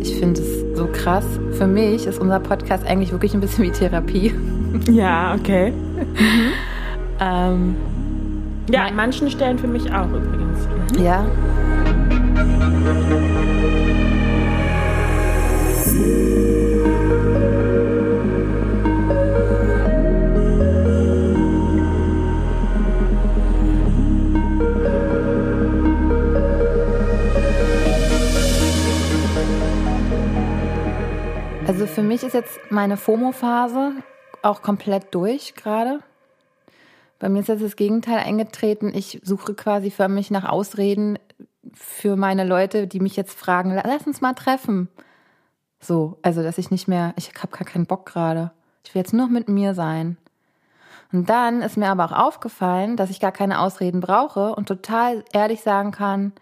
Ich finde es so krass. Für mich ist unser Podcast eigentlich wirklich ein bisschen wie Therapie. Ja, okay. Mhm. ähm, ja, an manchen Stellen für mich auch übrigens. Mhm. Ja. Also für mich ist jetzt meine FOMO-Phase auch komplett durch gerade. Bei mir ist jetzt das Gegenteil eingetreten. Ich suche quasi für mich nach Ausreden für meine Leute, die mich jetzt fragen, lass uns mal treffen. So, also dass ich nicht mehr, ich habe gar keinen Bock gerade. Ich will jetzt nur mit mir sein. Und dann ist mir aber auch aufgefallen, dass ich gar keine Ausreden brauche und total ehrlich sagen kann,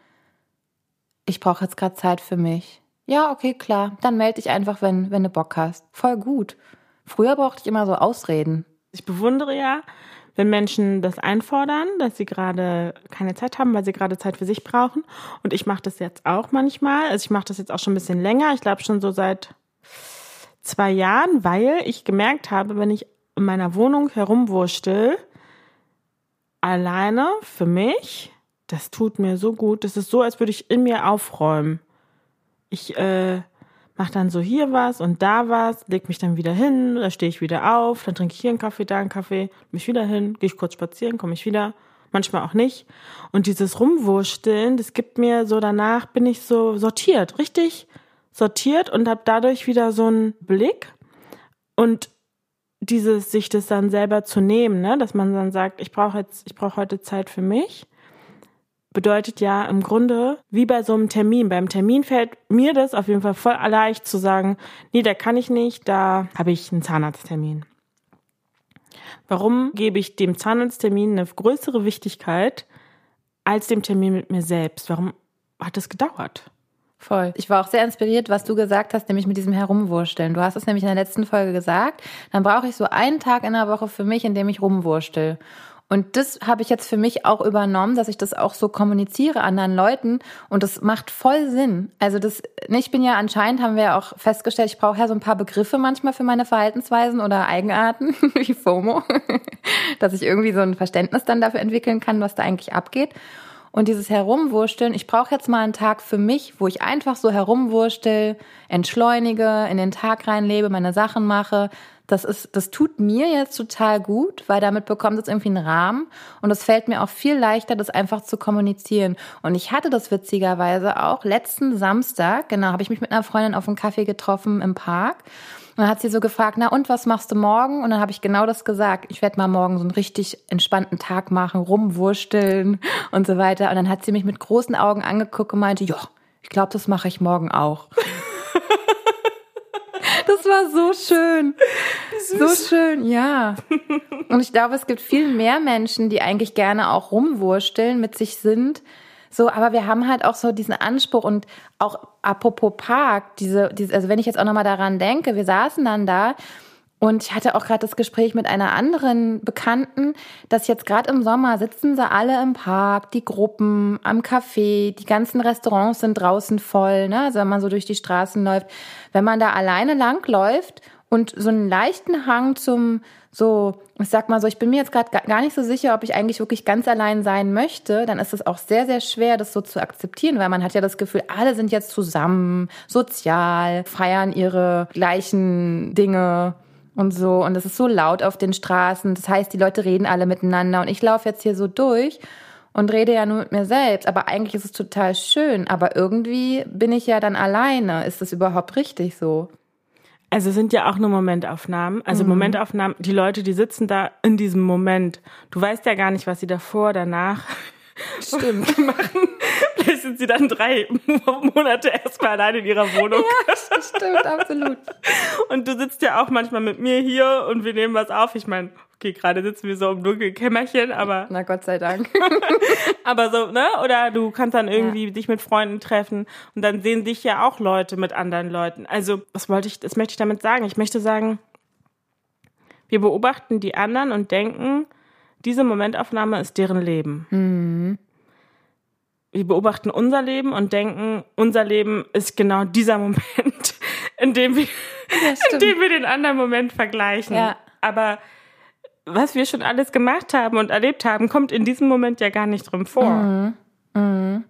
ich brauche jetzt gerade Zeit für mich. Ja, okay, klar. Dann melde dich einfach, wenn, wenn du Bock hast. Voll gut. Früher brauchte ich immer so Ausreden. Ich bewundere ja, wenn Menschen das einfordern, dass sie gerade keine Zeit haben, weil sie gerade Zeit für sich brauchen. Und ich mache das jetzt auch manchmal. Also ich mache das jetzt auch schon ein bisschen länger. Ich glaube schon so seit zwei Jahren, weil ich gemerkt habe, wenn ich in meiner Wohnung herumwurstel, alleine für mich, das tut mir so gut. Das ist so, als würde ich in mir aufräumen. Ich äh, mache dann so hier was und da was, leg mich dann wieder hin, da stehe ich wieder auf, dann trinke ich hier einen Kaffee, da einen Kaffee, mich wieder hin, gehe ich kurz spazieren, komme ich wieder, manchmal auch nicht. Und dieses Rumwursteln, das gibt mir so danach, bin ich so sortiert, richtig sortiert und habe dadurch wieder so einen Blick und dieses sich das dann selber zu nehmen, ne, dass man dann sagt, ich brauche jetzt, ich brauche heute Zeit für mich bedeutet ja im Grunde wie bei so einem Termin. Beim Termin fällt mir das auf jeden Fall voll leicht zu sagen, nee, da kann ich nicht, da habe ich einen Zahnarzttermin. Warum gebe ich dem Zahnarzttermin eine größere Wichtigkeit als dem Termin mit mir selbst? Warum hat das gedauert? Voll. Ich war auch sehr inspiriert, was du gesagt hast, nämlich mit diesem Herumwursteln. Du hast es nämlich in der letzten Folge gesagt. Dann brauche ich so einen Tag in der Woche für mich, in dem ich rumwurstel. Und das habe ich jetzt für mich auch übernommen, dass ich das auch so kommuniziere anderen Leuten. Und das macht voll Sinn. Also das, ne, ich bin ja anscheinend, haben wir auch festgestellt, ich brauche ja so ein paar Begriffe manchmal für meine Verhaltensweisen oder Eigenarten, wie FOMO, dass ich irgendwie so ein Verständnis dann dafür entwickeln kann, was da eigentlich abgeht. Und dieses Herumwursteln, ich brauche jetzt mal einen Tag für mich, wo ich einfach so herumwurstel, entschleunige, in den Tag reinlebe, meine Sachen mache, das ist, das tut mir jetzt total gut, weil damit bekommt es irgendwie einen Rahmen und es fällt mir auch viel leichter, das einfach zu kommunizieren. Und ich hatte das witzigerweise auch letzten Samstag, genau, habe ich mich mit einer Freundin auf einen Kaffee getroffen im Park. Und dann hat sie so gefragt, na und was machst du morgen? Und dann habe ich genau das gesagt. Ich werde mal morgen so einen richtig entspannten Tag machen, rumwursteln und so weiter. Und dann hat sie mich mit großen Augen angeguckt und meinte, ja, ich glaube, das mache ich morgen auch. Das war so schön. So schön, ja. Und ich glaube, es gibt viel mehr Menschen, die eigentlich gerne auch rumwursteln, mit sich sind. So, aber wir haben halt auch so diesen Anspruch und auch apropos Park, diese, diese also wenn ich jetzt auch nochmal daran denke, wir saßen dann da und ich hatte auch gerade das Gespräch mit einer anderen Bekannten, dass jetzt gerade im Sommer sitzen sie alle im Park, die Gruppen am Café, die ganzen Restaurants sind draußen voll, ne? Also wenn man so durch die Straßen läuft, wenn man da alleine lang läuft und so einen leichten Hang zum so, ich sag mal so, ich bin mir jetzt gerade gar nicht so sicher, ob ich eigentlich wirklich ganz allein sein möchte, dann ist es auch sehr, sehr schwer, das so zu akzeptieren, weil man hat ja das Gefühl, alle sind jetzt zusammen, sozial, feiern ihre gleichen Dinge und so. Und es ist so laut auf den Straßen. Das heißt, die Leute reden alle miteinander. Und ich laufe jetzt hier so durch und rede ja nur mit mir selbst. Aber eigentlich ist es total schön. Aber irgendwie bin ich ja dann alleine. Ist das überhaupt richtig so? Also sind ja auch nur Momentaufnahmen. Also mhm. Momentaufnahmen, die Leute, die sitzen da in diesem Moment. Du weißt ja gar nicht, was sie davor, danach Stimmt. machen. Sind sie dann drei Monate erstmal allein in ihrer Wohnung. Ja, das stimmt, absolut. Und du sitzt ja auch manchmal mit mir hier und wir nehmen was auf. Ich meine, okay, gerade sitzen wir so im dunklen Kämmerchen, aber. Na Gott sei Dank. aber so, ne? Oder du kannst dann irgendwie ja. dich mit Freunden treffen und dann sehen dich ja auch Leute mit anderen Leuten. Also, was wollte ich, das möchte ich damit sagen? Ich möchte sagen, wir beobachten die anderen und denken, diese Momentaufnahme ist deren Leben. Mhm. Wir beobachten unser Leben und denken, unser Leben ist genau dieser Moment, in dem wir, in dem wir den anderen Moment vergleichen. Ja. Aber was wir schon alles gemacht haben und erlebt haben, kommt in diesem Moment ja gar nicht drin vor. Mhm. Mhm.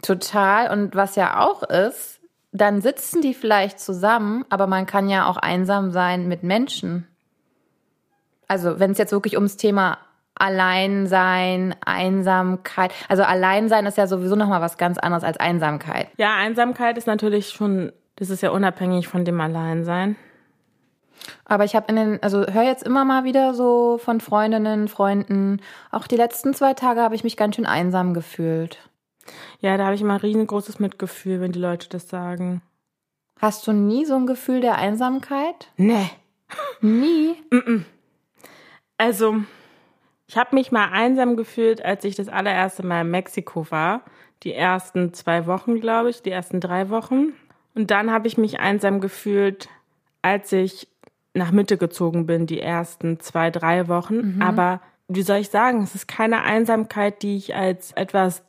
Total. Und was ja auch ist, dann sitzen die vielleicht zusammen, aber man kann ja auch einsam sein mit Menschen. Also wenn es jetzt wirklich ums Thema Alleinsein, Einsamkeit, also Alleinsein ist ja sowieso nochmal was ganz anderes als Einsamkeit. Ja, Einsamkeit ist natürlich schon, das ist ja unabhängig von dem Alleinsein. Aber ich habe in den, also höre jetzt immer mal wieder so von Freundinnen, Freunden, auch die letzten zwei Tage habe ich mich ganz schön einsam gefühlt. Ja, da habe ich immer ein riesengroßes Mitgefühl, wenn die Leute das sagen. Hast du nie so ein Gefühl der Einsamkeit? Nee. Nie? Also, ich habe mich mal einsam gefühlt, als ich das allererste Mal in Mexiko war. Die ersten zwei Wochen, glaube ich, die ersten drei Wochen. Und dann habe ich mich einsam gefühlt, als ich nach Mitte gezogen bin, die ersten zwei, drei Wochen. Aber wie soll ich sagen, es ist keine Einsamkeit, die ich als etwas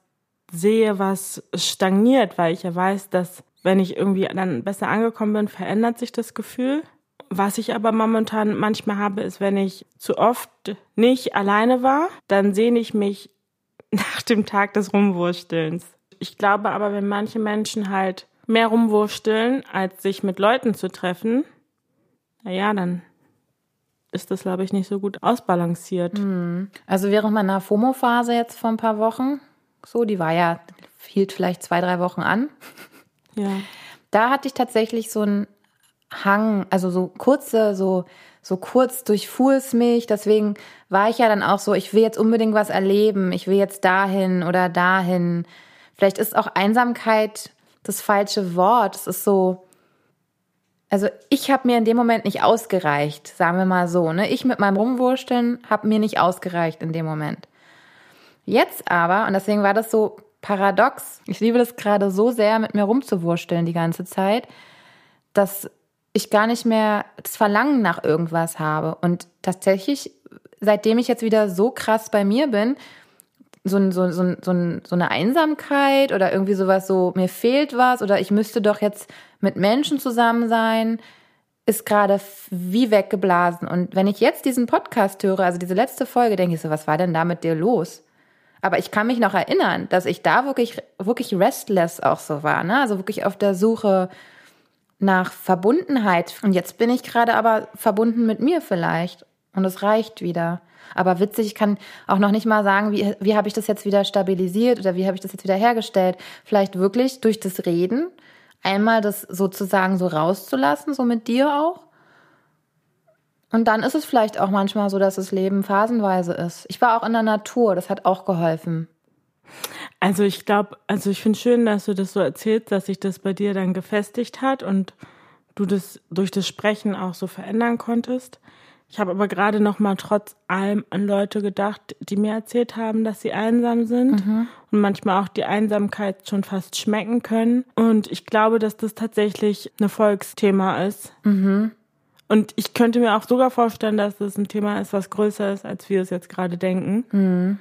sehe, was stagniert, weil ich ja weiß, dass wenn ich irgendwie dann besser angekommen bin, verändert sich das Gefühl. Was ich aber momentan manchmal habe, ist, wenn ich zu oft nicht alleine war, dann sehne ich mich nach dem Tag des Rumwurstelns. Ich glaube aber, wenn manche Menschen halt mehr rumwursteln, als sich mit Leuten zu treffen, naja, dann ist das, glaube ich, nicht so gut ausbalanciert. Also während meiner FOMO-Phase jetzt vor ein paar Wochen, so, die war ja, hielt vielleicht zwei, drei Wochen an, Ja. da hatte ich tatsächlich so einen Hang, also so kurze, so, so kurz durchfuhr es mich. Deswegen war ich ja dann auch so, ich will jetzt unbedingt was erleben, ich will jetzt dahin oder dahin. Vielleicht ist auch Einsamkeit das falsche Wort. Es ist so, also ich habe mir in dem Moment nicht ausgereicht, sagen wir mal so. Ne? Ich mit meinem Rumwursteln habe mir nicht ausgereicht in dem Moment. Jetzt aber, und deswegen war das so paradox, ich liebe das gerade so sehr, mit mir rumzuwursteln die ganze Zeit, dass ich gar nicht mehr das Verlangen nach irgendwas habe. Und tatsächlich, seitdem ich jetzt wieder so krass bei mir bin, so, so, so, so, ein- so eine Einsamkeit oder irgendwie sowas so, mir fehlt was oder ich müsste doch jetzt mit Menschen zusammen sein, ist gerade wie weggeblasen. Und wenn ich jetzt diesen Podcast höre, also diese letzte Folge, denke ich so, was war denn da mit dir los? Aber ich kann mich noch erinnern, dass ich da wirklich, wirklich restless auch so war, ne? Also wirklich auf der Suche nach Verbundenheit. Und jetzt bin ich gerade aber verbunden mit mir vielleicht. Und es reicht wieder. Aber witzig, ich kann auch noch nicht mal sagen, wie, wie habe ich das jetzt wieder stabilisiert oder wie habe ich das jetzt wieder hergestellt. Vielleicht wirklich durch das Reden einmal das sozusagen so rauszulassen, so mit dir auch. Und dann ist es vielleicht auch manchmal so, dass das Leben phasenweise ist. Ich war auch in der Natur, das hat auch geholfen. Also ich glaube, also ich finde schön, dass du das so erzählst, dass sich das bei dir dann gefestigt hat und du das durch das Sprechen auch so verändern konntest. Ich habe aber gerade noch mal trotz allem an Leute gedacht, die mir erzählt haben, dass sie einsam sind und manchmal auch die Einsamkeit schon fast schmecken können. Und ich glaube, dass das tatsächlich ein Volksthema ist. Und ich könnte mir auch sogar vorstellen, dass das ein Thema ist, was größer ist, als wir es jetzt gerade denken.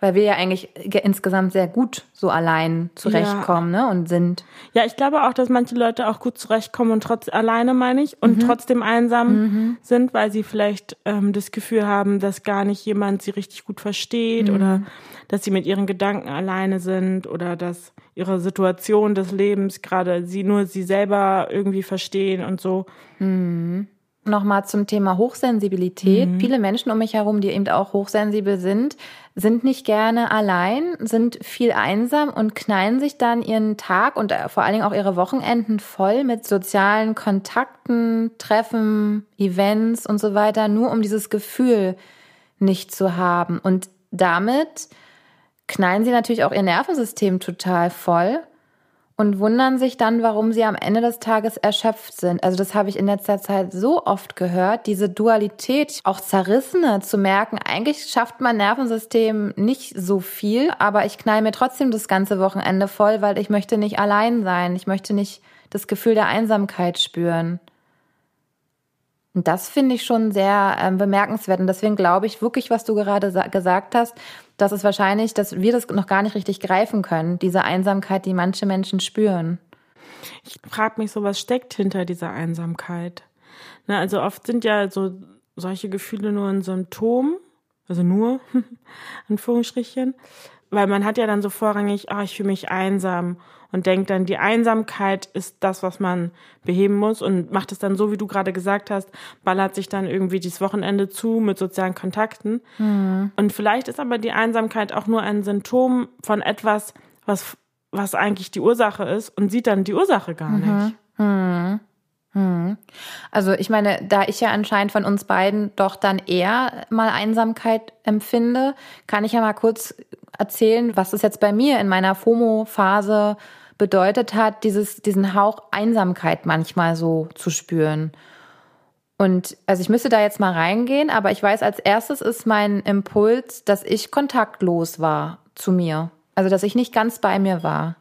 Weil wir ja eigentlich ge- insgesamt sehr gut so allein zurechtkommen ne? und sind. Ja, ich glaube auch, dass manche Leute auch gut zurechtkommen und trotz alleine meine ich und trotzdem einsam sind, weil sie vielleicht ähm, das Gefühl haben, dass gar nicht jemand sie richtig gut versteht oder dass sie mit ihren Gedanken alleine sind oder dass ihre Situation des Lebens gerade sie nur sie selber irgendwie verstehen und so. Nochmal zum Thema Hochsensibilität. Viele Menschen um mich herum, die eben auch hochsensibel sind, sind nicht gerne allein, sind viel einsam und knallen sich dann ihren Tag und äh, vor allen Dingen auch ihre Wochenenden voll mit sozialen Kontakten, Treffen, Events und so weiter, nur um dieses Gefühl nicht zu haben. Und damit knallen sie natürlich auch ihr Nervensystem total voll und wundern sich dann, warum sie am Ende des Tages erschöpft sind. Also das habe ich in letzter Zeit so oft gehört, diese Dualität, auch zerrissene zu merken, eigentlich schafft mein Nervensystem nicht so viel, aber ich knall mir trotzdem das ganze Wochenende voll, weil ich möchte nicht allein sein, ich möchte nicht das Gefühl der Einsamkeit spüren. Und das finde ich schon sehr ähm, bemerkenswert. Und deswegen glaube ich wirklich, was du gerade gesagt hast, dass es wahrscheinlich, dass wir das noch gar nicht richtig greifen können, diese Einsamkeit, die manche Menschen spüren. Ich frage mich so, was steckt hinter dieser Einsamkeit? Na, also oft sind ja so solche Gefühle nur ein Symptom, also nur, Anführungsstrichen, weil man hat ja dann so vorrangig, ah, ich fühle mich einsam und denkt dann, die Einsamkeit ist das, was man beheben muss und macht es dann so, wie du gerade gesagt hast, ballert sich dann irgendwie dieses Wochenende zu mit sozialen Kontakten. Mhm. Und vielleicht ist aber die Einsamkeit auch nur ein Symptom von etwas, was, was eigentlich die Ursache ist und sieht dann die Ursache gar mhm. nicht. Mhm. Hm. Also ich meine, da ich ja anscheinend von uns beiden doch dann eher mal Einsamkeit empfinde, kann ich ja mal kurz erzählen, was es jetzt bei mir in meiner FOMO-Phase bedeutet hat, dieses, diesen Hauch Einsamkeit manchmal so zu spüren. Und also ich müsste da jetzt mal reingehen, aber ich weiß, als erstes ist mein Impuls, dass ich kontaktlos war zu mir. Also dass ich nicht ganz bei mir war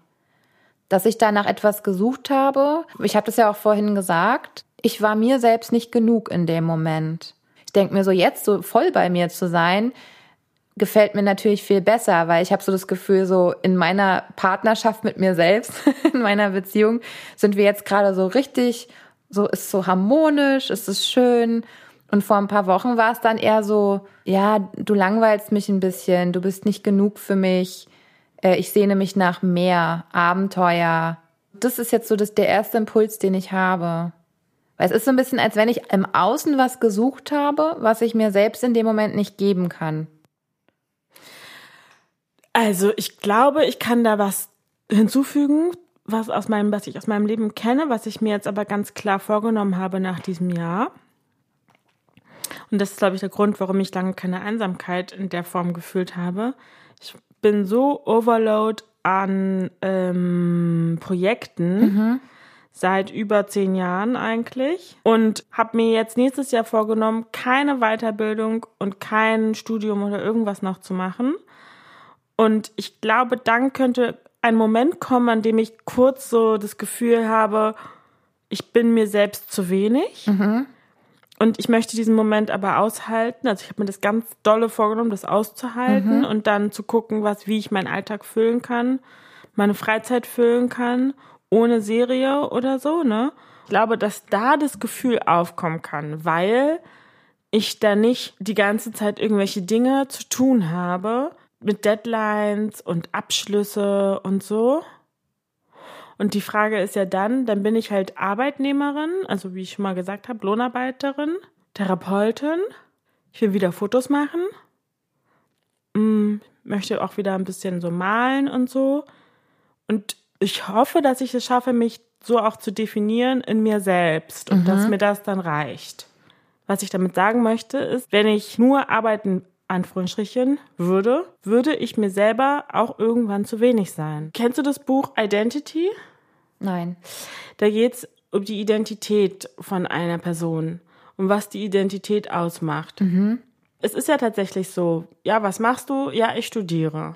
dass ich da nach etwas gesucht habe. Ich habe das ja auch vorhin gesagt. Ich war mir selbst nicht genug in dem Moment. Ich denke mir so, jetzt so voll bei mir zu sein, gefällt mir natürlich viel besser, weil ich habe so das Gefühl, so in meiner Partnerschaft mit mir selbst, in meiner Beziehung, sind wir jetzt gerade so richtig, so ist so harmonisch, ist es schön. Und vor ein paar Wochen war es dann eher so, ja, du langweilst mich ein bisschen, du bist nicht genug für mich. Äh, ich sehne mich nach mehr Abenteuer. Das ist jetzt so das, der erste Impuls, den ich habe. Weil es ist so ein bisschen, als wenn ich im Außen was gesucht habe, was ich mir selbst in dem Moment nicht geben kann. Also ich glaube, ich kann da was hinzufügen, was aus meinem, was ich aus meinem Leben kenne, was ich mir jetzt aber ganz klar vorgenommen habe nach diesem Jahr. Und das ist, glaube ich, der Grund, warum ich lange keine Einsamkeit in der Form gefühlt habe. Ich bin so overload an ähm, Projekten. Mhm. Seit über zehn Jahren eigentlich und habe mir jetzt nächstes Jahr vorgenommen, keine Weiterbildung und kein Studium oder irgendwas noch zu machen. Und ich glaube, dann könnte ein Moment kommen, an dem ich kurz so das Gefühl habe, ich bin mir selbst zu wenig. Mhm. Und ich möchte diesen Moment aber aushalten. Also ich habe mir das ganz dolle vorgenommen, das auszuhalten mhm. und dann zu gucken, was, wie ich meinen Alltag füllen kann, meine Freizeit füllen kann, ohne Serie oder so, ne? Ich glaube, dass da das Gefühl aufkommen kann, weil ich da nicht die ganze Zeit irgendwelche Dinge zu tun habe mit Deadlines und Abschlüsse und so, und die Frage ist ja dann, dann bin ich halt Arbeitnehmerin, also wie ich schon mal gesagt habe, Lohnarbeiterin, Therapeutin. Ich will wieder Fotos machen. Hm, möchte auch wieder ein bisschen so malen und so. Und ich hoffe, dass ich es schaffe, mich so auch zu definieren in mir selbst und mhm. dass mir das dann reicht. Was ich damit sagen möchte, ist, wenn ich nur arbeiten Anführungsstrichen würde, würde ich mir selber auch irgendwann zu wenig sein. Kennst du das Buch Identity? Nein. Da geht es um die Identität von einer Person und was die Identität ausmacht. Mhm. Es ist ja tatsächlich so, ja, was machst du? Ja, ich studiere.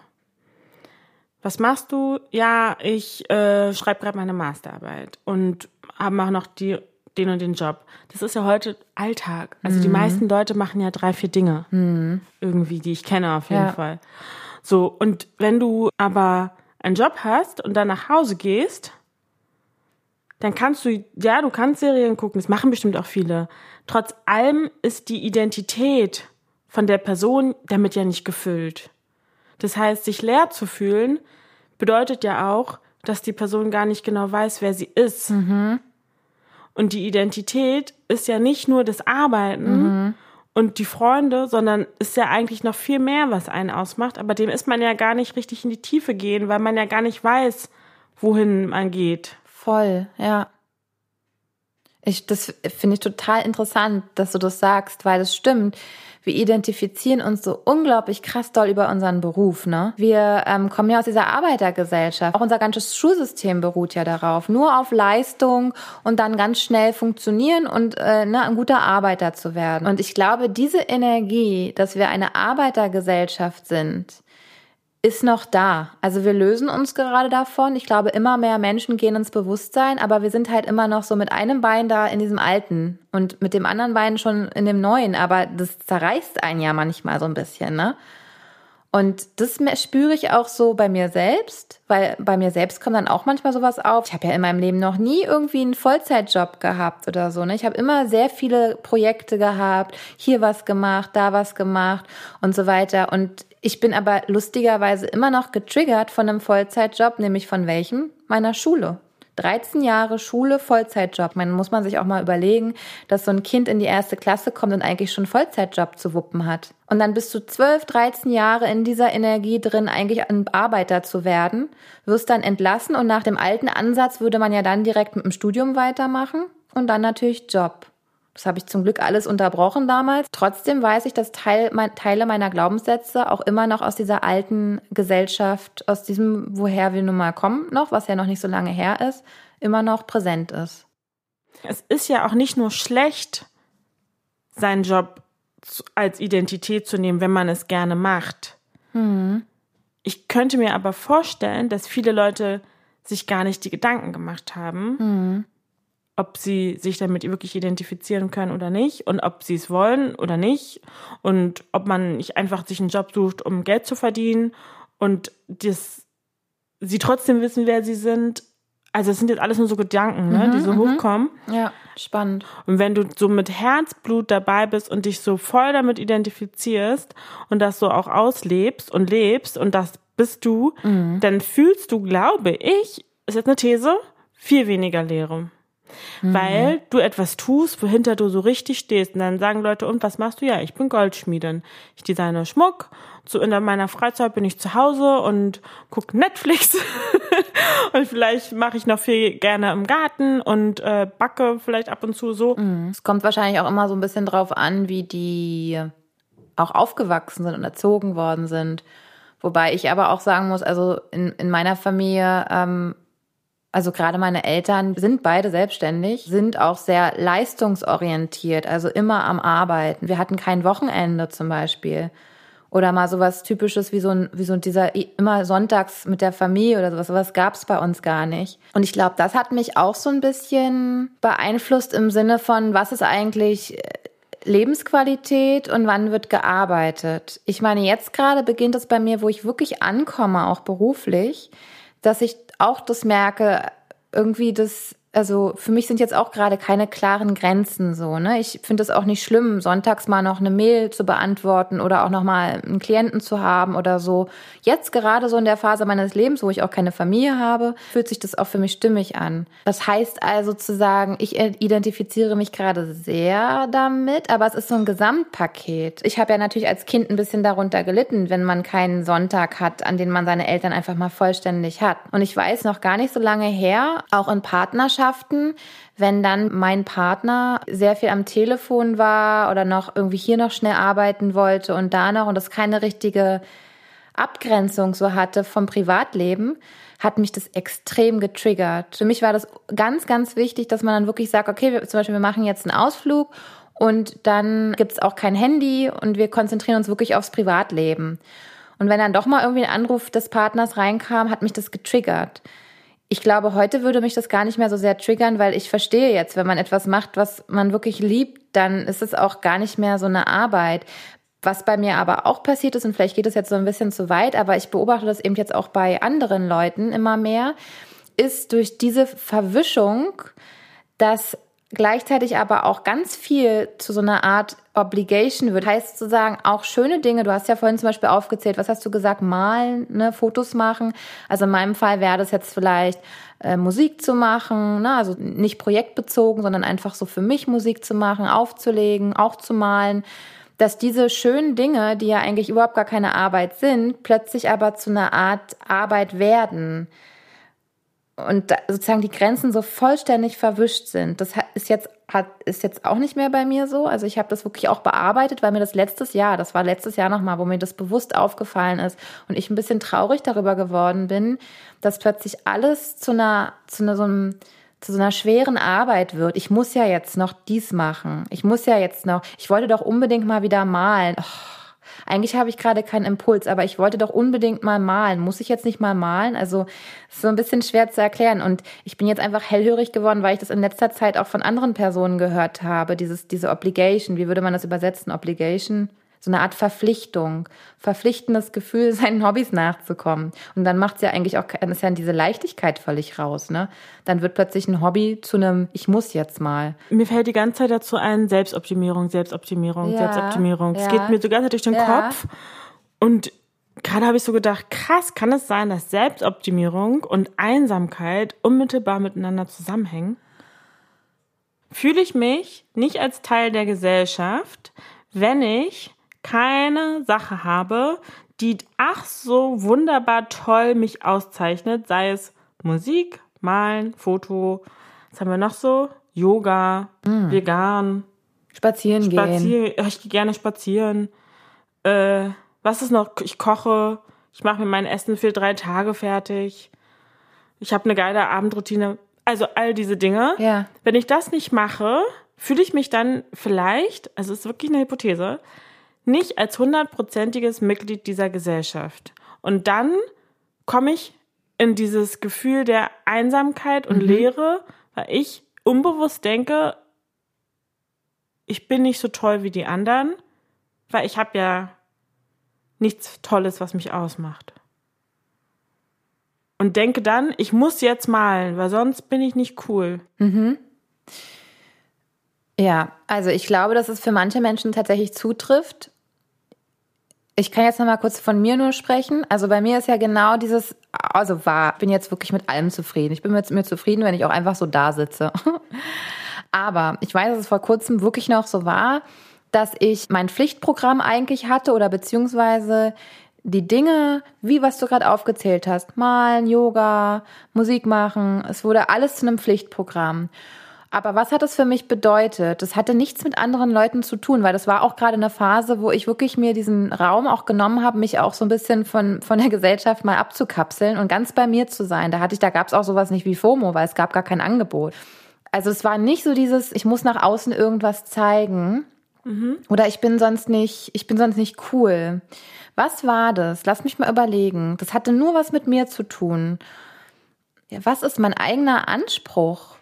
Was machst du? Ja, ich äh, schreibe gerade meine Masterarbeit und mache noch die, den und den Job. Das ist ja heute Alltag. Also mhm. die meisten Leute machen ja drei, vier Dinge. Mhm. Irgendwie, die ich kenne auf jeden ja. Fall. So, und wenn du aber einen Job hast und dann nach Hause gehst, dann kannst du, ja, du kannst Serien gucken, das machen bestimmt auch viele. Trotz allem ist die Identität von der Person damit ja nicht gefüllt. Das heißt, sich leer zu fühlen, bedeutet ja auch, dass die Person gar nicht genau weiß, wer sie ist. Mhm. Und die Identität ist ja nicht nur das Arbeiten mhm. und die Freunde, sondern ist ja eigentlich noch viel mehr, was einen ausmacht. Aber dem ist man ja gar nicht richtig in die Tiefe gehen, weil man ja gar nicht weiß, wohin man geht. Voll, ja. Ich, das finde ich total interessant, dass du das sagst, weil es stimmt. Wir identifizieren uns so unglaublich krass doll über unseren Beruf, ne? Wir ähm, kommen ja aus dieser Arbeitergesellschaft. Auch unser ganzes Schulsystem beruht ja darauf, nur auf Leistung und dann ganz schnell funktionieren und äh, ne, ein guter Arbeiter zu werden. Und ich glaube, diese Energie, dass wir eine Arbeitergesellschaft sind, ist noch da. Also wir lösen uns gerade davon. Ich glaube, immer mehr Menschen gehen ins Bewusstsein, aber wir sind halt immer noch so mit einem Bein da in diesem Alten und mit dem anderen Bein schon in dem Neuen. Aber das zerreißt einen ja manchmal so ein bisschen, ne? Und das spüre ich auch so bei mir selbst, weil bei mir selbst kommt dann auch manchmal sowas auf. Ich habe ja in meinem Leben noch nie irgendwie einen Vollzeitjob gehabt oder so. Ne? Ich habe immer sehr viele Projekte gehabt, hier was gemacht, da was gemacht und so weiter. Und ich bin aber lustigerweise immer noch getriggert von einem Vollzeitjob, nämlich von welchem? Meiner Schule. 13 Jahre Schule, Vollzeitjob. Man muss man sich auch mal überlegen, dass so ein Kind in die erste Klasse kommt und eigentlich schon Vollzeitjob zu wuppen hat. Und dann bist du 12, 13 Jahre in dieser Energie drin, eigentlich ein Arbeiter zu werden, wirst dann entlassen und nach dem alten Ansatz würde man ja dann direkt mit dem Studium weitermachen und dann natürlich Job. Das habe ich zum Glück alles unterbrochen damals. Trotzdem weiß ich, dass Teil, Teile meiner Glaubenssätze auch immer noch aus dieser alten Gesellschaft, aus diesem, woher wir nun mal kommen, noch, was ja noch nicht so lange her ist, immer noch präsent ist. Es ist ja auch nicht nur schlecht, seinen Job als Identität zu nehmen, wenn man es gerne macht. Mhm. Ich könnte mir aber vorstellen, dass viele Leute sich gar nicht die Gedanken gemacht haben, mhm ob sie sich damit wirklich identifizieren können oder nicht und ob sie es wollen oder nicht und ob man nicht einfach sich einen Job sucht, um Geld zu verdienen und das, sie trotzdem wissen, wer sie sind. Also es sind jetzt alles nur so Gedanken, ne, mhm, die so mhm. hochkommen. Ja, spannend. Und wenn du so mit Herzblut dabei bist und dich so voll damit identifizierst und das so auch auslebst und lebst und das bist du, mhm. dann fühlst du, glaube ich, ist jetzt eine These, viel weniger Leere mhm. weil du etwas tust, wohinter du so richtig stehst. Und dann sagen Leute, und was machst du? Ja, ich bin Goldschmiedin. Ich designe Schmuck. So in meiner Freizeit bin ich zu Hause und guck Netflix. und vielleicht mache ich noch viel gerne im Garten und äh, backe vielleicht ab und zu so. Mhm. Es kommt wahrscheinlich auch immer so ein bisschen drauf an, wie die auch aufgewachsen sind und erzogen worden sind. Wobei ich aber auch sagen muss, also in, in meiner Familie ähm, also gerade meine Eltern sind beide selbstständig, sind auch sehr leistungsorientiert, also immer am Arbeiten. Wir hatten kein Wochenende zum Beispiel. Oder mal sowas typisches wie so ein, wie so dieser immer sonntags mit der Familie oder sowas. Sowas gab's bei uns gar nicht. Und ich glaube, das hat mich auch so ein bisschen beeinflusst im Sinne von, was ist eigentlich äh, Lebensqualität und wann wird gearbeitet. Ich meine, jetzt gerade beginnt es bei mir, wo ich wirklich ankomme, auch beruflich, dass ich auch das merke, irgendwie das also für mich sind jetzt auch gerade keine klaren Grenzen so. Ne? Ich finde es auch nicht schlimm, sonntags mal noch eine Mail zu beantworten oder auch noch mal einen Klienten zu haben oder so. Jetzt gerade so in der Phase meines Lebens, wo ich auch keine Familie habe, fühlt sich das auch für mich stimmig an. Das heißt also zu sagen, ich identifiziere mich gerade sehr damit, aber es ist so ein Gesamtpaket. Ich habe ja natürlich als Kind ein bisschen darunter gelitten, wenn man keinen Sonntag hat, an den man seine Eltern einfach mal vollständig hat. Und ich weiß noch gar nicht so lange her, auch in Partnerschaft Partnerschaften, wenn dann mein Partner sehr viel am Telefon war oder noch irgendwie hier noch schnell arbeiten wollte und da noch und das keine richtige Abgrenzung so hatte vom Privatleben, hat mich das extrem getriggert. Für mich war das ganz, ganz wichtig, dass man dann wirklich sagt, okay, wir, zum Beispiel, wir machen jetzt einen Ausflug und dann gibt's auch kein Handy und wir konzentrieren uns wirklich aufs Privatleben. Und wenn dann doch mal irgendwie ein Anruf des Partners reinkam, hat mich das getriggert ich glaube, heute würde mich das gar nicht mehr so sehr triggern, weil ich verstehe jetzt, wenn man etwas macht, was man wirklich liebt, dann ist es auch gar nicht mehr so eine Arbeit. Was bei mir aber auch passiert ist, und vielleicht geht es jetzt so ein bisschen zu weit, aber ich beobachte das eben jetzt auch bei anderen Leuten immer mehr, ist durch diese Verwischung, dass gleichzeitig aber auch ganz viel zu so einer Art Obligation wird. Heißt sozusagen auch schöne Dinge. Du hast ja vorhin zum Beispiel aufgezählt, was hast du gesagt? Malen, ne, Fotos machen. Also in meinem Fall wäre das jetzt vielleicht äh, Musik zu machen, ne? also nicht projektbezogen, sondern einfach so für mich Musik zu machen, aufzulegen, auch zu malen. Dass diese schönen Dinge, die ja eigentlich überhaupt gar keine Arbeit sind, plötzlich aber zu einer Art Arbeit werden und sozusagen die Grenzen so vollständig verwischt sind. Das ist jetzt hat ist jetzt auch nicht mehr bei mir so. Also ich habe das wirklich auch bearbeitet, weil mir das letztes Jahr, das war letztes Jahr nochmal, wo mir das bewusst aufgefallen ist und ich ein bisschen traurig darüber geworden bin, dass plötzlich alles zu einer zu einer so einem zu so einer schweren Arbeit wird. Ich muss ja jetzt noch dies machen. Ich muss ja jetzt noch. Ich wollte doch unbedingt mal wieder malen. Oh eigentlich habe ich gerade keinen Impuls, aber ich wollte doch unbedingt mal malen. Muss ich jetzt nicht mal malen? Also so ein bisschen schwer zu erklären. Und ich bin jetzt einfach hellhörig geworden, weil ich das in letzter Zeit auch von anderen Personen gehört habe. Dieses, diese Obligation, wie würde man das übersetzen? Obligation? So eine Art Verpflichtung, verpflichtendes Gefühl, seinen Hobbys nachzukommen. Und dann macht es ja eigentlich auch, dann ist ja diese Leichtigkeit völlig raus, ne? Dann wird plötzlich ein Hobby zu einem, ich muss jetzt mal. Mir fällt die ganze Zeit dazu ein, Selbstoptimierung, Selbstoptimierung, ja, Selbstoptimierung. Es ja, geht mir so ganz durch den ja. Kopf. Und gerade habe ich so gedacht, krass, kann es sein, dass Selbstoptimierung und Einsamkeit unmittelbar miteinander zusammenhängen? Fühle ich mich nicht als Teil der Gesellschaft, wenn ich keine Sache habe, die ach so wunderbar toll mich auszeichnet, sei es Musik, Malen, Foto, was haben wir noch so? Yoga, mm. vegan, spazieren, spazieren gehen. Ich gehe gerne spazieren. Äh, was ist noch? Ich koche, ich mache mir mein Essen für drei Tage fertig. Ich habe eine geile Abendroutine. Also all diese Dinge. Ja. Wenn ich das nicht mache, fühle ich mich dann vielleicht, also es ist wirklich eine Hypothese, nicht als hundertprozentiges Mitglied dieser Gesellschaft. Und dann komme ich in dieses Gefühl der Einsamkeit und mhm. Leere, weil ich unbewusst denke, ich bin nicht so toll wie die anderen, weil ich habe ja nichts Tolles, was mich ausmacht. Und denke dann, ich muss jetzt malen, weil sonst bin ich nicht cool. Mhm. Ja, also ich glaube, dass es für manche Menschen tatsächlich zutrifft. Ich kann jetzt noch mal kurz von mir nur sprechen. Also bei mir ist ja genau dieses, also war, bin jetzt wirklich mit allem zufrieden. Ich bin mit mir zufrieden, wenn ich auch einfach so da sitze. Aber ich weiß, dass es vor kurzem wirklich noch so war, dass ich mein Pflichtprogramm eigentlich hatte oder beziehungsweise die Dinge, wie was du gerade aufgezählt hast, malen, Yoga, Musik machen, es wurde alles zu einem Pflichtprogramm. Aber was hat das für mich bedeutet? Das hatte nichts mit anderen Leuten zu tun, weil das war auch gerade eine Phase, wo ich wirklich mir diesen Raum auch genommen habe, mich auch so ein bisschen von, von der Gesellschaft mal abzukapseln und ganz bei mir zu sein. Da hatte ich, da gab es auch sowas nicht wie FOMO, weil es gab gar kein Angebot. Also es war nicht so dieses, ich muss nach außen irgendwas zeigen. Mhm. Oder ich bin sonst nicht, ich bin sonst nicht cool. Was war das? Lass mich mal überlegen. Das hatte nur was mit mir zu tun. Ja, was ist mein eigener Anspruch?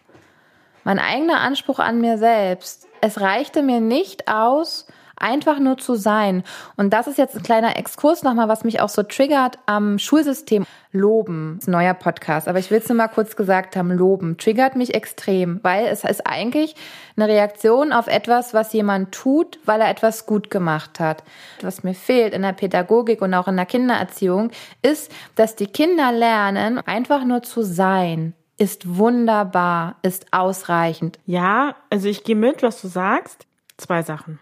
Mein eigener Anspruch an mir selbst. Es reichte mir nicht aus, einfach nur zu sein. Und das ist jetzt ein kleiner Exkurs nochmal, was mich auch so triggert am Schulsystem. Loben, ist ein neuer Podcast, aber ich will es nur mal kurz gesagt haben, loben, triggert mich extrem, weil es ist eigentlich eine Reaktion auf etwas, was jemand tut, weil er etwas gut gemacht hat. Was mir fehlt in der Pädagogik und auch in der Kindererziehung, ist, dass die Kinder lernen, einfach nur zu sein ist wunderbar, ist ausreichend. Ja, also ich gehe mit, was du sagst. Zwei Sachen.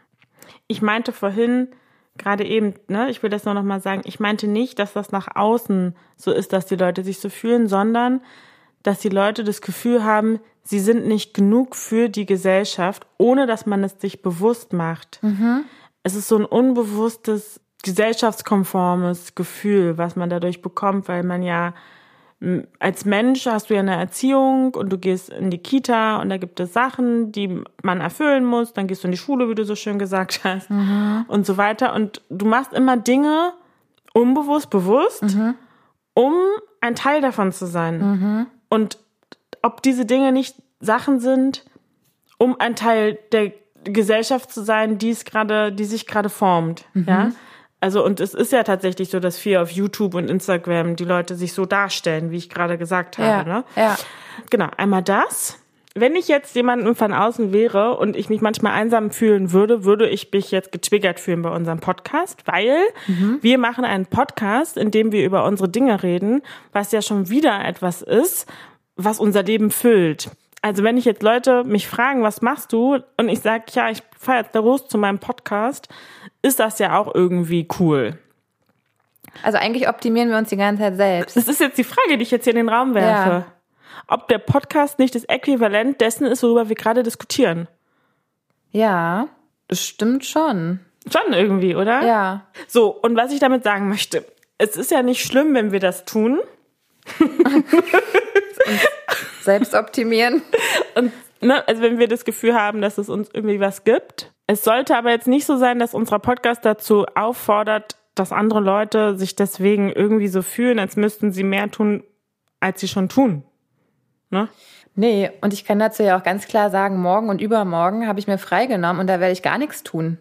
Ich meinte vorhin, gerade eben, ne, ich will das nur noch mal sagen, ich meinte nicht, dass das nach außen so ist, dass die Leute sich so fühlen, sondern dass die Leute das Gefühl haben, sie sind nicht genug für die Gesellschaft, ohne dass man es sich bewusst macht. Mhm. Es ist so ein unbewusstes, gesellschaftskonformes Gefühl, was man dadurch bekommt, weil man ja als Mensch hast du ja eine Erziehung und du gehst in die Kita und da gibt es Sachen, die man erfüllen muss. Dann gehst du in die Schule, wie du so schön gesagt hast mhm. und so weiter. Und du machst immer Dinge unbewusst, bewusst, mhm. um ein Teil davon zu sein. Mhm. Und ob diese Dinge nicht Sachen sind, um ein Teil der Gesellschaft zu sein, die es gerade, die sich gerade formt, ja. Also und es ist ja tatsächlich so, dass viel auf YouTube und Instagram die Leute sich so darstellen, wie ich gerade gesagt habe. Ja, ne? ja. Genau, einmal das. Wenn ich jetzt jemanden von außen wäre und ich mich manchmal einsam fühlen würde, würde ich mich jetzt getriggert fühlen bei unserem Podcast, weil mhm. wir machen einen Podcast, in dem wir über unsere Dinge reden, was ja schon wieder etwas ist, was unser Leben füllt. Also wenn ich jetzt Leute mich fragen, was machst du? Und ich sage, ja, ich fahre jetzt los zu meinem Podcast, ist das ja auch irgendwie cool. Also eigentlich optimieren wir uns die ganze Zeit selbst. Das ist jetzt die Frage, die ich jetzt hier in den Raum werfe. Ja. Ob der Podcast nicht das Äquivalent dessen ist, worüber wir gerade diskutieren. Ja, das stimmt schon. Schon irgendwie, oder? Ja. So, und was ich damit sagen möchte, es ist ja nicht schlimm, wenn wir das tun. selbst optimieren. Und ne, also wenn wir das Gefühl haben, dass es uns irgendwie was gibt, Es sollte aber jetzt nicht so sein, dass unser Podcast dazu auffordert, dass andere Leute sich deswegen irgendwie so fühlen, als müssten sie mehr tun, als sie schon tun. Ne? Nee, und ich kann dazu ja auch ganz klar sagen, morgen und übermorgen habe ich mir freigenommen und da werde ich gar nichts tun.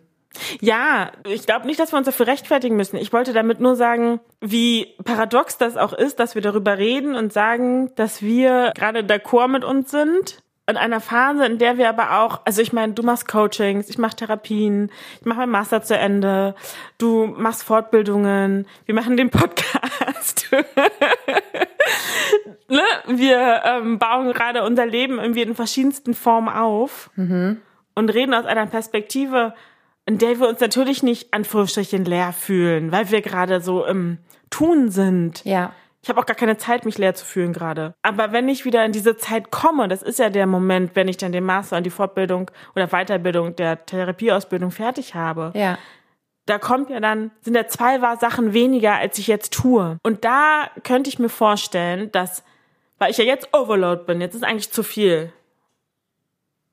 Ja, ich glaube nicht, dass wir uns dafür rechtfertigen müssen. Ich wollte damit nur sagen, wie paradox das auch ist, dass wir darüber reden und sagen, dass wir gerade d'accord mit uns sind. In einer Phase, in der wir aber auch, also ich meine, du machst Coachings, ich mache Therapien, ich mache mein Master zu Ende, du machst Fortbildungen, wir machen den Podcast. ne? Wir ähm, bauen gerade unser Leben irgendwie in verschiedensten Formen auf mhm. und reden aus einer Perspektive, in der wir uns natürlich nicht Anführungsstrichen leer fühlen, weil wir gerade so im Tun sind. Ja. Ich habe auch gar keine Zeit, mich leer zu fühlen gerade. Aber wenn ich wieder in diese Zeit komme, das ist ja der Moment, wenn ich dann den Master und die Fortbildung oder Weiterbildung der Therapieausbildung fertig habe. Ja. Da kommt ja dann, sind ja zwei Sachen weniger, als ich jetzt tue. Und da könnte ich mir vorstellen, dass, weil ich ja jetzt Overload bin, jetzt ist eigentlich zu viel,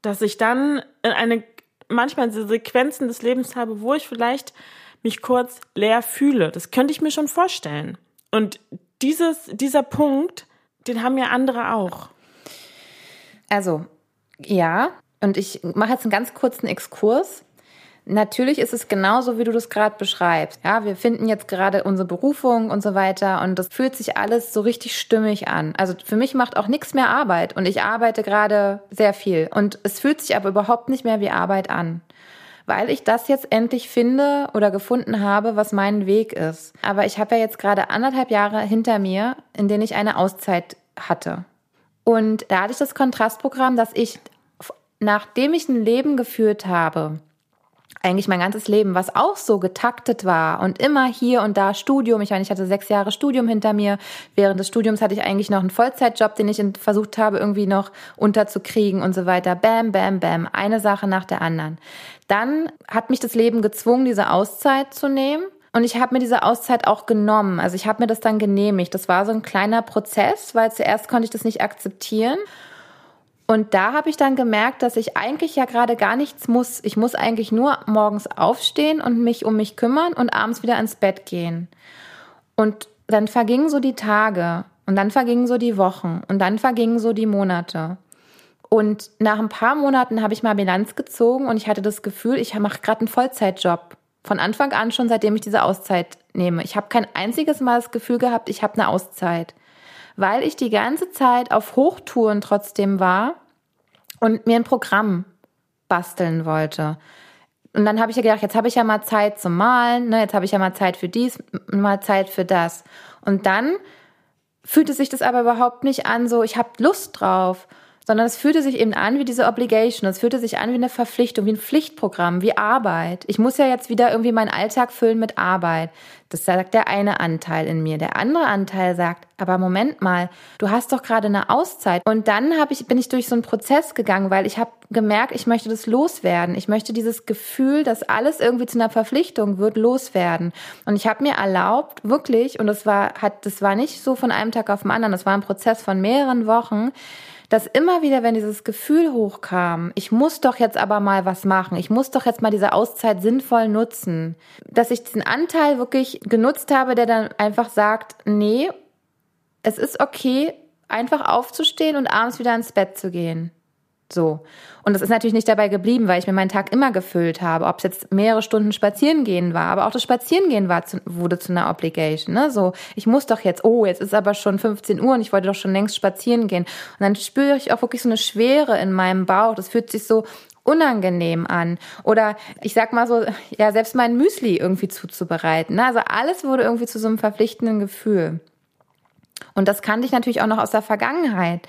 dass ich dann in eine manchmal diese Sequenzen des Lebens habe, wo ich vielleicht mich kurz leer fühle. Das könnte ich mir schon vorstellen. Und dieses, dieser Punkt, den haben ja andere auch. Also, ja. Und ich mache jetzt einen ganz kurzen Exkurs. Natürlich ist es genauso, wie du das gerade beschreibst. Ja, wir finden jetzt gerade unsere Berufung und so weiter und das fühlt sich alles so richtig stimmig an. Also für mich macht auch nichts mehr Arbeit und ich arbeite gerade sehr viel und es fühlt sich aber überhaupt nicht mehr wie Arbeit an weil ich das jetzt endlich finde oder gefunden habe, was mein Weg ist. Aber ich habe ja jetzt gerade anderthalb Jahre hinter mir, in denen ich eine Auszeit hatte. Und da hatte ich das Kontrastprogramm, dass ich, nachdem ich ein Leben geführt habe, eigentlich mein ganzes Leben, was auch so getaktet war und immer hier und da Studium. Ich meine, ich hatte sechs Jahre Studium hinter mir. Während des Studiums hatte ich eigentlich noch einen Vollzeitjob, den ich versucht habe, irgendwie noch unterzukriegen und so weiter. Bam, bam, bam. Eine Sache nach der anderen. Dann hat mich das Leben gezwungen, diese Auszeit zu nehmen. Und ich habe mir diese Auszeit auch genommen. Also ich habe mir das dann genehmigt. Das war so ein kleiner Prozess, weil zuerst konnte ich das nicht akzeptieren. Und da habe ich dann gemerkt, dass ich eigentlich ja gerade gar nichts muss. Ich muss eigentlich nur morgens aufstehen und mich um mich kümmern und abends wieder ins Bett gehen. Und dann vergingen so die Tage und dann vergingen so die Wochen und dann vergingen so die Monate. Und nach ein paar Monaten habe ich mal Bilanz gezogen und ich hatte das Gefühl, ich mache gerade einen Vollzeitjob. Von Anfang an schon, seitdem ich diese Auszeit nehme. Ich habe kein einziges Mal das Gefühl gehabt, ich habe eine Auszeit weil ich die ganze Zeit auf Hochtouren trotzdem war und mir ein Programm basteln wollte. Und dann habe ich ja gedacht, jetzt habe ich ja mal Zeit zum Malen, ne, jetzt habe ich ja mal Zeit für dies, mal Zeit für das. Und dann fühlte sich das aber überhaupt nicht an, so ich habe Lust drauf sondern es fühlte sich eben an wie diese Obligation, es fühlte sich an wie eine Verpflichtung, wie ein Pflichtprogramm, wie Arbeit. Ich muss ja jetzt wieder irgendwie meinen Alltag füllen mit Arbeit. Das sagt der eine Anteil in mir. Der andere Anteil sagt, aber Moment mal, du hast doch gerade eine Auszeit. Und dann habe ich, bin ich durch so einen Prozess gegangen, weil ich habe gemerkt, ich möchte das loswerden. Ich möchte dieses Gefühl, dass alles irgendwie zu einer Verpflichtung wird, loswerden. Und ich habe mir erlaubt, wirklich, und das war, hat, das war nicht so von einem Tag auf den anderen, das war ein Prozess von mehreren Wochen, dass immer wieder, wenn dieses Gefühl hochkam, ich muss doch jetzt aber mal was machen, ich muss doch jetzt mal diese Auszeit sinnvoll nutzen, dass ich diesen Anteil wirklich genutzt habe, der dann einfach sagt, nee, es ist okay, einfach aufzustehen und abends wieder ins Bett zu gehen. So. Und das ist natürlich nicht dabei geblieben, weil ich mir meinen Tag immer gefüllt habe, ob es jetzt mehrere Stunden spazieren gehen war, aber auch das Spazierengehen war zu, wurde zu einer Obligation. Ne? So, ich muss doch jetzt, oh, jetzt ist aber schon 15 Uhr und ich wollte doch schon längst spazieren gehen. Und dann spüre ich auch wirklich so eine Schwere in meinem Bauch. Das fühlt sich so unangenehm an. Oder ich sag mal so, ja, selbst mein Müsli irgendwie zuzubereiten. Ne? Also alles wurde irgendwie zu so einem verpflichtenden Gefühl. Und das kannte ich natürlich auch noch aus der Vergangenheit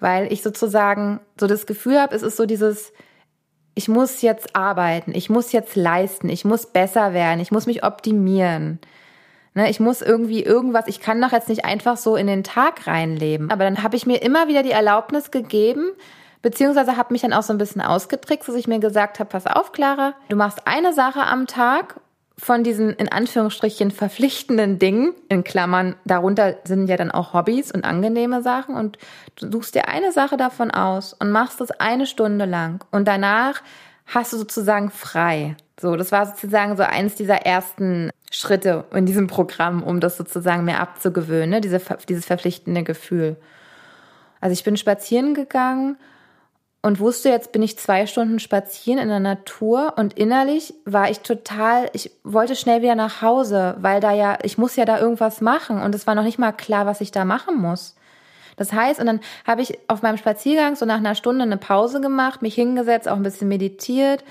weil ich sozusagen so das Gefühl habe, es ist so dieses, ich muss jetzt arbeiten, ich muss jetzt leisten, ich muss besser werden, ich muss mich optimieren. Ne, ich muss irgendwie irgendwas, ich kann doch jetzt nicht einfach so in den Tag reinleben. Aber dann habe ich mir immer wieder die Erlaubnis gegeben, beziehungsweise habe mich dann auch so ein bisschen ausgetrickst, dass ich mir gesagt habe, pass auf, Clara, du machst eine Sache am Tag von diesen in Anführungsstrichen verpflichtenden Dingen, in Klammern, darunter sind ja dann auch Hobbys und angenehme Sachen und du suchst dir eine Sache davon aus und machst es eine Stunde lang und danach hast du sozusagen frei. So, das war sozusagen so eins dieser ersten Schritte in diesem Programm, um das sozusagen mehr abzugewöhnen, ne? Diese, dieses verpflichtende Gefühl. Also ich bin spazieren gegangen und wusste, jetzt bin ich zwei Stunden spazieren in der Natur und innerlich war ich total, ich wollte schnell wieder nach Hause, weil da ja, ich muss ja da irgendwas machen und es war noch nicht mal klar, was ich da machen muss. Das heißt, und dann habe ich auf meinem Spaziergang so nach einer Stunde eine Pause gemacht, mich hingesetzt, auch ein bisschen meditiert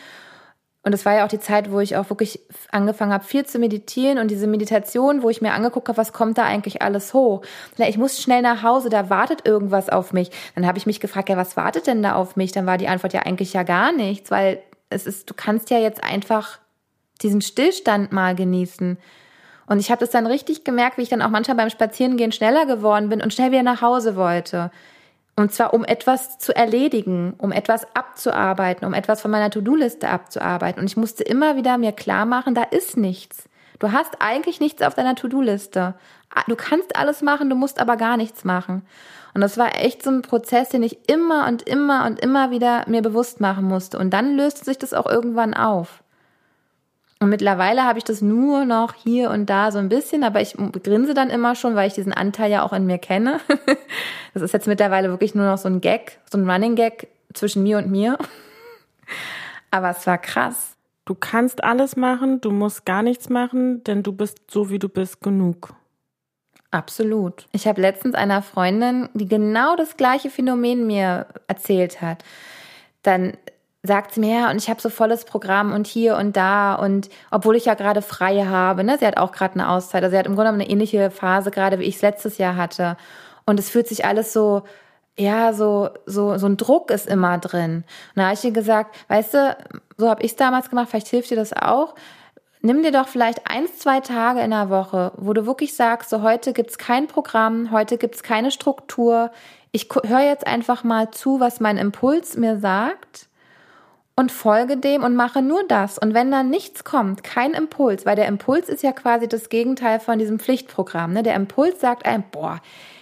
und es war ja auch die Zeit, wo ich auch wirklich angefangen habe, viel zu meditieren und diese Meditation, wo ich mir angeguckt habe, was kommt da eigentlich alles hoch. Ich muss schnell nach Hause, da wartet irgendwas auf mich. Dann habe ich mich gefragt, ja, was wartet denn da auf mich? Dann war die Antwort ja eigentlich ja gar nichts, weil es ist, du kannst ja jetzt einfach diesen Stillstand mal genießen. Und ich habe das dann richtig gemerkt, wie ich dann auch manchmal beim Spazierengehen schneller geworden bin und schnell wieder nach Hause wollte. Und zwar um etwas zu erledigen, um etwas abzuarbeiten, um etwas von meiner To-Do-Liste abzuarbeiten. Und ich musste immer wieder mir klar machen, da ist nichts. Du hast eigentlich nichts auf deiner To-Do-Liste. Du kannst alles machen, du musst aber gar nichts machen. Und das war echt so ein Prozess, den ich immer und immer und immer wieder mir bewusst machen musste. Und dann löste sich das auch irgendwann auf. Und mittlerweile habe ich das nur noch hier und da so ein bisschen, aber ich grinse dann immer schon, weil ich diesen Anteil ja auch in mir kenne. Das ist jetzt mittlerweile wirklich nur noch so ein Gag, so ein Running Gag zwischen mir und mir. Aber es war krass. Du kannst alles machen, du musst gar nichts machen, denn du bist so, wie du bist, genug. Absolut. Ich habe letztens einer Freundin, die genau das gleiche Phänomen mir erzählt hat. Dann sagt sie mir, ja, und ich habe so volles Programm und hier und da und obwohl ich ja gerade frei habe, ne, sie hat auch gerade eine Auszeit, also sie hat im Grunde eine ähnliche Phase gerade, wie ich es letztes Jahr hatte. Und es fühlt sich alles so, ja, so, so, so ein Druck ist immer drin. Und da habe ich ihr gesagt, weißt du, so habe ich es damals gemacht, vielleicht hilft dir das auch. Nimm dir doch vielleicht eins, zwei Tage in der Woche, wo du wirklich sagst, so heute gibt's kein Programm, heute gibt's keine Struktur. Ich höre jetzt einfach mal zu, was mein Impuls mir sagt und folge dem und mache nur das. Und wenn dann nichts kommt, kein Impuls, weil der Impuls ist ja quasi das Gegenteil von diesem Pflichtprogramm. Ne? Der Impuls sagt einem, boah,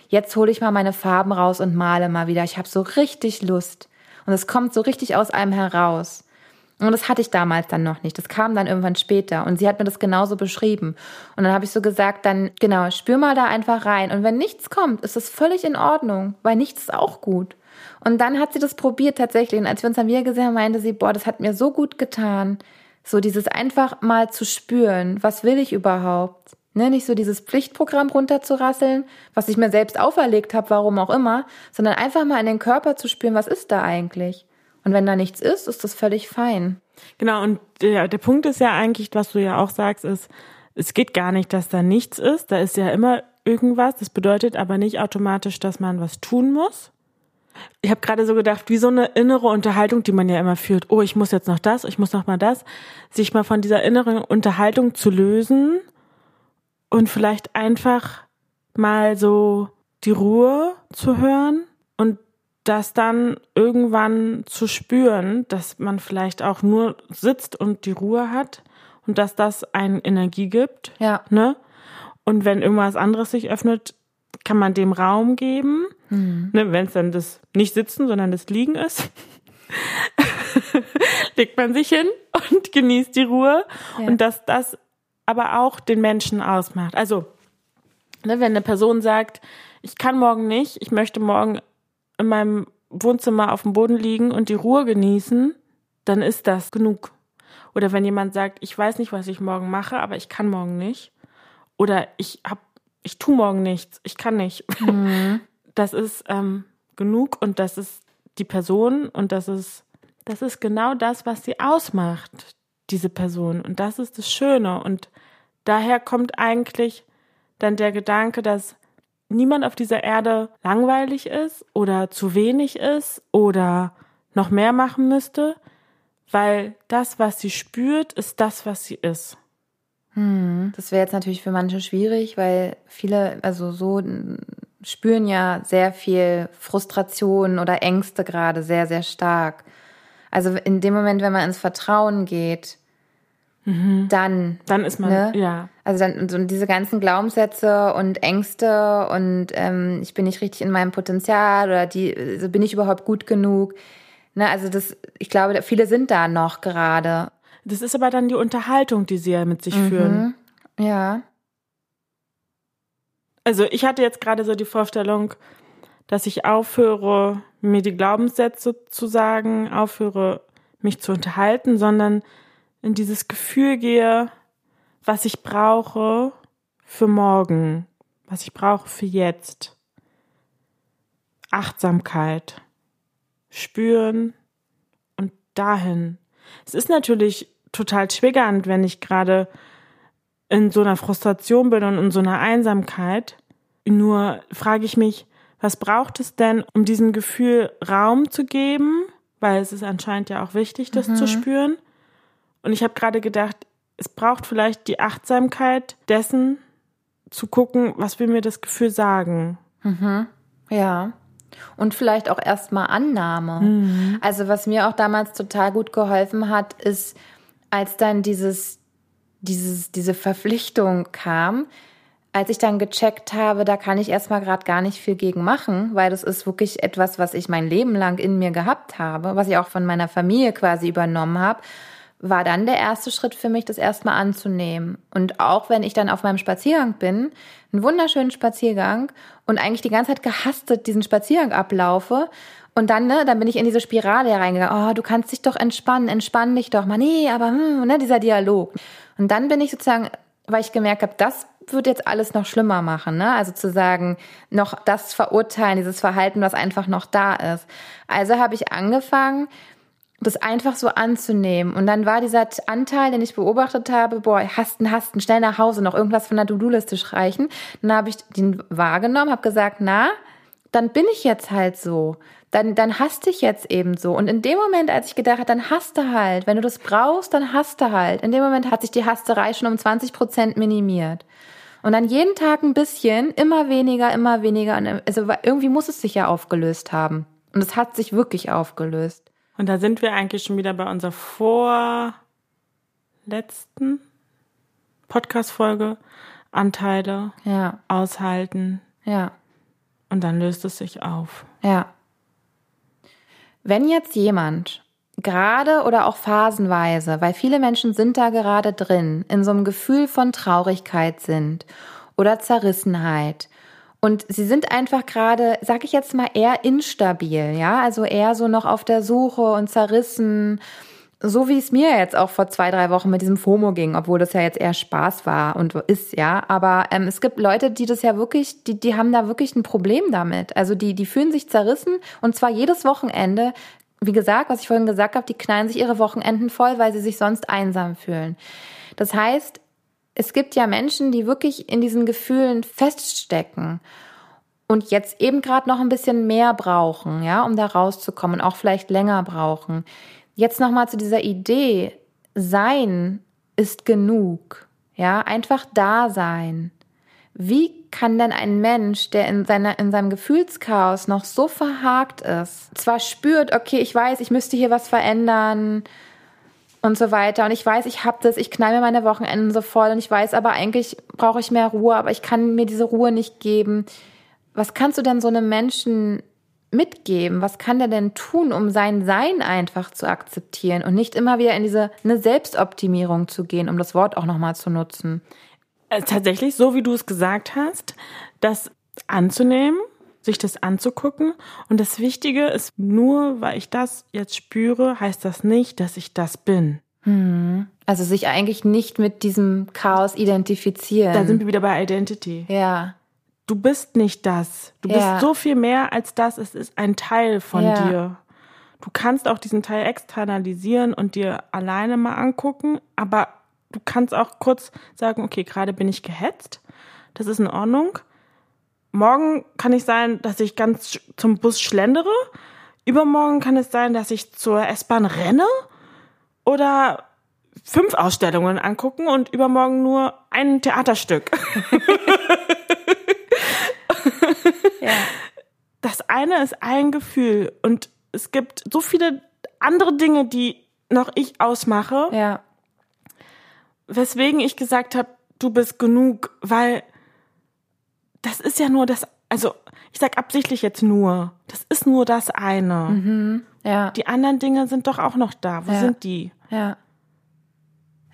jetzt hole ich mal meine Farben raus und male mal wieder. Ich habe so richtig Lust. Und es kommt so richtig aus einem heraus. Und das hatte ich damals dann noch nicht. Das kam dann irgendwann später. Und sie hat mir das genauso beschrieben. Und dann habe ich so gesagt, dann, genau, spür mal da einfach rein. Und wenn nichts kommt, ist das völlig in Ordnung, weil nichts ist auch gut. Und dann hat sie das probiert tatsächlich. Und als wir uns dann wieder gesehen haben, meinte sie, boah, das hat mir so gut getan. So dieses einfach mal zu spüren, was will ich überhaupt? Ne, nicht so dieses Pflichtprogramm runterzurasseln, was ich mir selbst auferlegt habe, warum auch immer, sondern einfach mal in den Körper zu spüren, was ist da eigentlich? Und wenn da nichts ist, ist das völlig fein. Genau, und der, der Punkt ist ja eigentlich, was du ja auch sagst, ist, es geht gar nicht, dass da nichts ist. Da ist ja immer irgendwas. Das bedeutet aber nicht automatisch, dass man was tun muss. Ich habe gerade so gedacht, wie so eine innere Unterhaltung, die man ja immer führt. Oh, ich muss jetzt noch das, ich muss noch mal das. Sich mal von dieser inneren Unterhaltung zu lösen und vielleicht einfach mal so die Ruhe zu hören und das dann irgendwann zu spüren, dass man vielleicht auch nur sitzt und die Ruhe hat und dass das einen Energie gibt. Ja. Ne? Und wenn irgendwas anderes sich öffnet, kann man dem Raum geben, mhm. ne, wenn es dann das nicht Sitzen, sondern das Liegen ist. legt man sich hin und genießt die Ruhe ja. und dass das aber auch den Menschen ausmacht. Also, ne, wenn eine Person sagt, ich kann morgen nicht, ich möchte morgen in meinem Wohnzimmer auf dem Boden liegen und die Ruhe genießen, dann ist das genug. Oder wenn jemand sagt, ich weiß nicht, was ich morgen mache, aber ich kann morgen nicht. Oder ich habe ich tu morgen nichts, ich kann nicht. Mhm. Das ist ähm, genug und das ist die Person und das ist, das ist genau das, was sie ausmacht, diese Person. Und das ist das Schöne. Und daher kommt eigentlich dann der Gedanke, dass niemand auf dieser Erde langweilig ist oder zu wenig ist oder noch mehr machen müsste, weil das, was sie spürt, ist das, was sie ist. Hm. Das wäre jetzt natürlich für manche schwierig, weil viele, also so spüren ja sehr viel Frustration oder Ängste gerade sehr, sehr stark. Also in dem Moment, wenn man ins Vertrauen geht, mhm. dann. Dann ist man, ne? ja. Also dann so diese ganzen Glaubenssätze und Ängste und ähm, ich bin nicht richtig in meinem Potenzial oder die, also bin ich überhaupt gut genug. Ne, also das, ich glaube, viele sind da noch gerade. Das ist aber dann die Unterhaltung, die sie ja mit sich mhm. führen. Ja. Also ich hatte jetzt gerade so die Vorstellung, dass ich aufhöre, mir die Glaubenssätze zu sagen, aufhöre, mich zu unterhalten, sondern in dieses Gefühl gehe, was ich brauche für morgen, was ich brauche für jetzt. Achtsamkeit spüren und dahin. Es ist natürlich total triggernd, wenn ich gerade in so einer Frustration bin und in so einer Einsamkeit. Nur frage ich mich, was braucht es denn, um diesem Gefühl Raum zu geben? Weil es ist anscheinend ja auch wichtig, das mhm. zu spüren. Und ich habe gerade gedacht, es braucht vielleicht die Achtsamkeit dessen, zu gucken, was will mir das Gefühl sagen. Mhm. Ja. Und vielleicht auch erstmal Annahme. Mhm. Also was mir auch damals total gut geholfen hat, ist, als dann dieses, dieses, diese Verpflichtung kam, als ich dann gecheckt habe, da kann ich erstmal gerade gar nicht viel gegen machen, weil das ist wirklich etwas, was ich mein Leben lang in mir gehabt habe, was ich auch von meiner Familie quasi übernommen habe war dann der erste Schritt für mich, das erstmal anzunehmen. Und auch wenn ich dann auf meinem Spaziergang bin, einen wunderschönen Spaziergang und eigentlich die ganze Zeit gehastet diesen Spaziergang ablaufe und dann, ne, dann bin ich in diese Spirale hereingegangen. Oh, du kannst dich doch entspannen, entspann dich doch mal. Nee, aber, hm, ne, dieser Dialog. Und dann bin ich sozusagen, weil ich gemerkt habe, das wird jetzt alles noch schlimmer machen, ne? Also zu sagen, noch das verurteilen, dieses Verhalten, was einfach noch da ist. Also habe ich angefangen, das einfach so anzunehmen. Und dann war dieser Anteil, den ich beobachtet habe, boah, hasten, hasten, schnell nach Hause, noch irgendwas von der To-Do-Liste streichen. Dann habe ich den wahrgenommen, habe gesagt, na, dann bin ich jetzt halt so. Dann, dann hast ich jetzt eben so. Und in dem Moment, als ich gedacht habe, dann hast du halt. Wenn du das brauchst, dann hast du halt. In dem Moment hat sich die Hasterei schon um 20 Prozent minimiert. Und dann jeden Tag ein bisschen, immer weniger, immer weniger. Also irgendwie muss es sich ja aufgelöst haben. Und es hat sich wirklich aufgelöst. Und da sind wir eigentlich schon wieder bei unserer vorletzten Podcast-Folge. Anteile ja. aushalten. Ja. Und dann löst es sich auf. Ja. Wenn jetzt jemand gerade oder auch phasenweise, weil viele Menschen sind da gerade drin, in so einem Gefühl von Traurigkeit sind oder Zerrissenheit und sie sind einfach gerade, sag ich jetzt mal, eher instabil, ja, also eher so noch auf der Suche und zerrissen, so wie es mir jetzt auch vor zwei, drei Wochen mit diesem FOMO ging, obwohl das ja jetzt eher Spaß war und ist, ja. Aber ähm, es gibt Leute, die das ja wirklich, die, die haben da wirklich ein Problem damit. Also die, die fühlen sich zerrissen und zwar jedes Wochenende. Wie gesagt, was ich vorhin gesagt habe, die knallen sich ihre Wochenenden voll, weil sie sich sonst einsam fühlen. Das heißt, es gibt ja Menschen, die wirklich in diesen Gefühlen feststecken und jetzt eben gerade noch ein bisschen mehr brauchen, ja, um da rauszukommen, auch vielleicht länger brauchen. Jetzt noch mal zu dieser Idee, sein ist genug, ja, einfach da sein. Wie kann denn ein Mensch, der in seiner in seinem Gefühlschaos noch so verhakt ist, zwar spürt, okay, ich weiß, ich müsste hier was verändern, und so weiter. Und ich weiß, ich habe das, ich knall mir meine Wochenenden so voll und ich weiß aber eigentlich brauche ich mehr Ruhe, aber ich kann mir diese Ruhe nicht geben. Was kannst du denn so einem Menschen mitgeben? Was kann der denn tun, um sein Sein einfach zu akzeptieren und nicht immer wieder in diese eine Selbstoptimierung zu gehen, um das Wort auch nochmal zu nutzen? Äh, tatsächlich, so wie du es gesagt hast, das anzunehmen, sich das anzugucken. Und das Wichtige ist, nur weil ich das jetzt spüre, heißt das nicht, dass ich das bin. Hm. Also sich eigentlich nicht mit diesem Chaos identifizieren. Da sind wir wieder bei Identity. Ja. Du bist nicht das. Du ja. bist so viel mehr als das. Es ist ein Teil von ja. dir. Du kannst auch diesen Teil externalisieren und dir alleine mal angucken, aber du kannst auch kurz sagen, okay, gerade bin ich gehetzt. Das ist in Ordnung. Morgen kann es sein, dass ich ganz zum Bus schlendere. Übermorgen kann es sein, dass ich zur S-Bahn renne oder fünf Ausstellungen angucken und übermorgen nur ein Theaterstück. ja. Das eine ist ein Gefühl und es gibt so viele andere Dinge, die noch ich ausmache. Ja. Weswegen ich gesagt habe, du bist genug, weil das ist ja nur das, also ich sag absichtlich jetzt nur, das ist nur das eine. Mhm. Ja. Die anderen Dinge sind doch auch noch da. Wo Ja. sind die? Ja.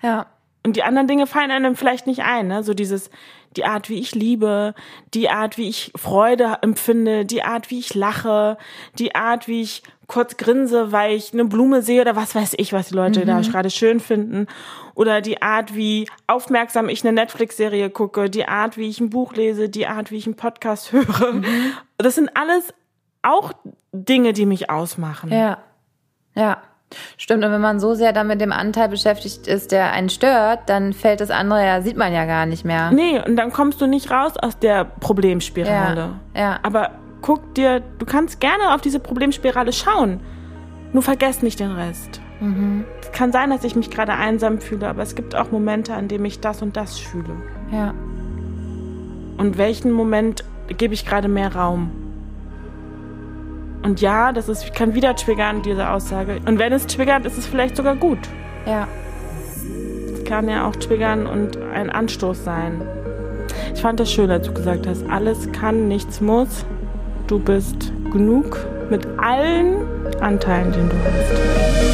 Ja. Und die anderen Dinge fallen einem vielleicht nicht ein, ne? So dieses, die Art, wie ich liebe, die Art, wie ich Freude empfinde, die Art, wie ich lache, die Art, wie ich kurz grinse, weil ich eine Blume sehe oder was weiß ich, was die Leute da gerade schön finden. Oder die Art, wie aufmerksam ich eine Netflix-Serie gucke, die Art, wie ich ein Buch lese, die Art, wie ich einen Podcast höre. Das sind alles auch Dinge, die mich ausmachen. Ja. Ja. Stimmt, und wenn man so sehr dann mit dem Anteil beschäftigt ist, der einen stört, dann fällt das andere ja, sieht man ja gar nicht mehr. Nee, und dann kommst du nicht raus aus der Problemspirale. Ja, ja. Aber guck dir, du kannst gerne auf diese Problemspirale schauen. Nur vergess nicht den Rest. Mhm. Es kann sein, dass ich mich gerade einsam fühle, aber es gibt auch Momente, an denen ich das und das fühle. Ja. Und welchen Moment gebe ich gerade mehr Raum? Und ja, das ist, kann wieder triggern, diese Aussage. Und wenn es triggert, ist es vielleicht sogar gut. Ja. Es kann ja auch triggern und ein Anstoß sein. Ich fand das schön, als du gesagt hast, alles kann, nichts muss. Du bist genug mit allen Anteilen, den du hast.